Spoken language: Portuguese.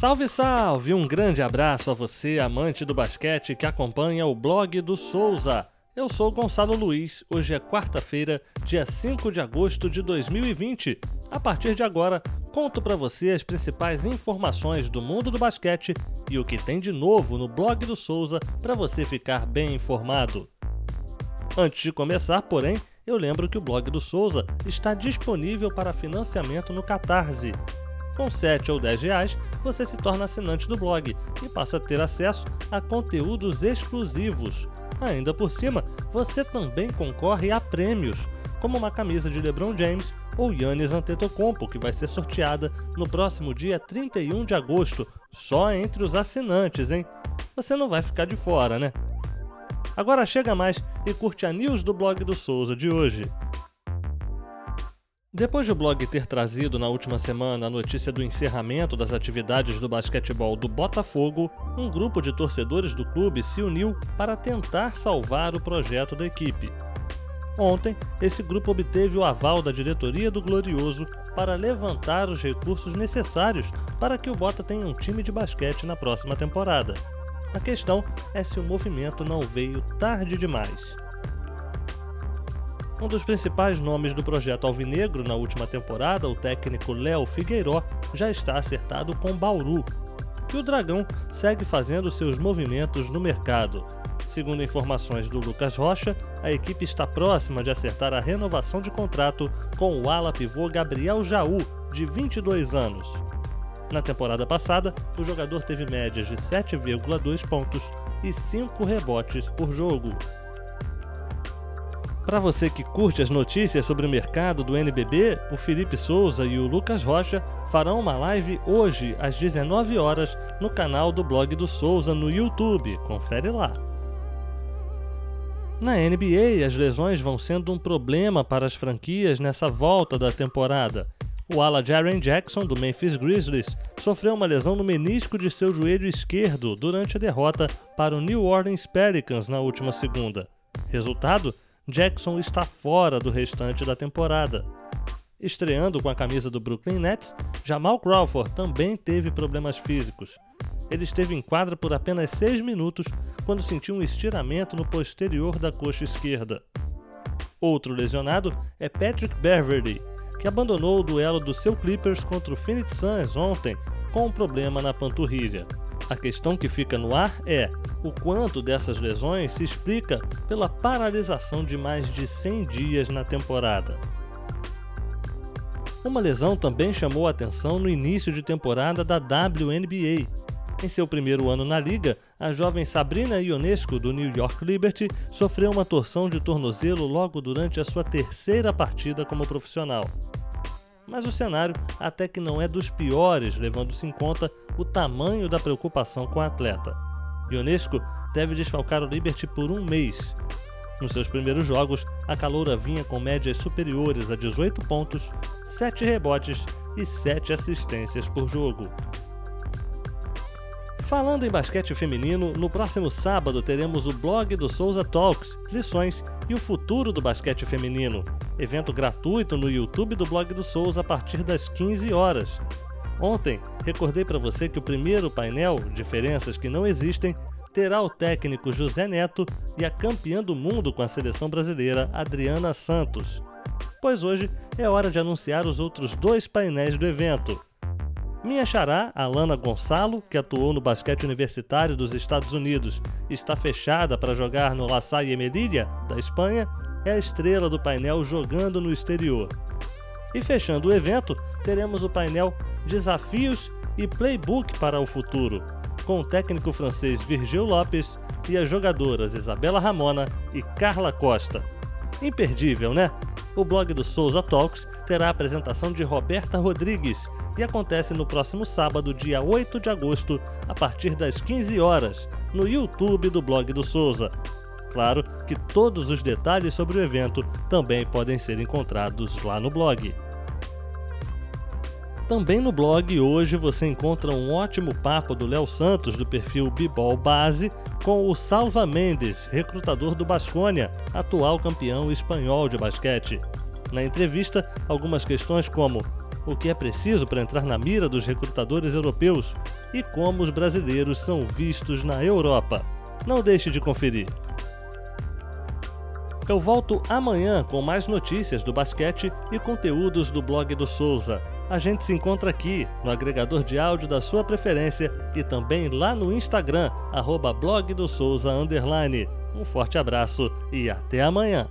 Salve, salve! Um grande abraço a você, amante do basquete que acompanha o blog do Souza. Eu sou Gonçalo Luiz. Hoje é quarta-feira, dia 5 de agosto de 2020. A partir de agora, conto para você as principais informações do mundo do basquete e o que tem de novo no blog do Souza para você ficar bem informado. Antes de começar, porém, eu lembro que o blog do Souza está disponível para financiamento no Catarse. Com 7 ou 10 reais, você se torna assinante do blog e passa a ter acesso a conteúdos exclusivos. Ainda por cima, você também concorre a prêmios, como uma camisa de LeBron James ou Yannis Antetokounmpo, que vai ser sorteada no próximo dia 31 de agosto, só entre os assinantes, hein? Você não vai ficar de fora, né? Agora chega mais e curte a news do blog do Souza de hoje. Depois do blog ter trazido na última semana a notícia do encerramento das atividades do basquetebol do Botafogo, um grupo de torcedores do clube se uniu para tentar salvar o projeto da equipe. Ontem, esse grupo obteve o aval da diretoria do Glorioso para levantar os recursos necessários para que o Bota tenha um time de basquete na próxima temporada. A questão é se o movimento não veio tarde demais. Um dos principais nomes do projeto Alvinegro na última temporada, o técnico Léo Figueiró, já está acertado com Bauru. E o Dragão segue fazendo seus movimentos no mercado. Segundo informações do Lucas Rocha, a equipe está próxima de acertar a renovação de contrato com o ala pivô Gabriel Jaú, de 22 anos. Na temporada passada, o jogador teve médias de 7,2 pontos e 5 rebotes por jogo. Para você que curte as notícias sobre o mercado do NBB, o Felipe Souza e o Lucas Rocha farão uma live hoje às 19 horas no canal do blog do Souza no YouTube. Confere lá. Na NBA, as lesões vão sendo um problema para as franquias nessa volta da temporada. O ala Jaren Jackson, do Memphis Grizzlies, sofreu uma lesão no menisco de seu joelho esquerdo durante a derrota para o New Orleans Pelicans na última segunda. Resultado? Jackson está fora do restante da temporada. Estreando com a camisa do Brooklyn Nets, Jamal Crawford também teve problemas físicos. Ele esteve em quadra por apenas 6 minutos quando sentiu um estiramento no posterior da coxa esquerda. Outro lesionado é Patrick Beverly, que abandonou o duelo do seu Clippers contra o Phoenix Suns ontem com um problema na panturrilha. A questão que fica no ar é o quanto dessas lesões se explica pela paralisação de mais de 100 dias na temporada. Uma lesão também chamou a atenção no início de temporada da WNBA. Em seu primeiro ano na liga, a jovem Sabrina Ionesco do New York Liberty sofreu uma torção de tornozelo logo durante a sua terceira partida como profissional mas o cenário até que não é dos piores, levando-se em conta o tamanho da preocupação com a atleta. Ionesco deve desfalcar o Liberty por um mês. Nos seus primeiros jogos, a caloura vinha com médias superiores a 18 pontos, 7 rebotes e 7 assistências por jogo. Falando em basquete feminino, no próximo sábado teremos o blog do Souza Talks, lições e o futuro do basquete feminino. Evento gratuito no YouTube do blog do Souza a partir das 15 horas. Ontem, recordei para você que o primeiro painel, Diferenças que Não Existem, terá o técnico José Neto e a campeã do mundo com a seleção brasileira, Adriana Santos. Pois hoje é hora de anunciar os outros dois painéis do evento. Minha xará, Alana Gonçalo, que atuou no basquete universitário dos Estados Unidos e está fechada para jogar no La Salle Melilla, da Espanha, é a estrela do painel jogando no exterior. E fechando o evento, teremos o painel Desafios e Playbook para o Futuro, com o técnico francês Virgil Lopes e as jogadoras Isabela Ramona e Carla Costa. Imperdível, né? O blog do Souza Talks terá a apresentação de Roberta Rodrigues, e acontece no próximo sábado, dia 8 de agosto, a partir das 15 horas, no YouTube do blog do Souza. Claro que todos os detalhes sobre o evento também podem ser encontrados lá no blog. Também no blog hoje você encontra um ótimo papo do Léo Santos do perfil Bibol Base com o Salva Mendes, recrutador do Basconia, atual campeão espanhol de basquete. Na entrevista, algumas questões como o que é preciso para entrar na mira dos recrutadores europeus e como os brasileiros são vistos na Europa. Não deixe de conferir. Eu volto amanhã com mais notícias do basquete e conteúdos do blog do Souza. A gente se encontra aqui, no agregador de áudio da sua preferência e também lá no Instagram, arroba blog do Souza Um forte abraço e até amanhã!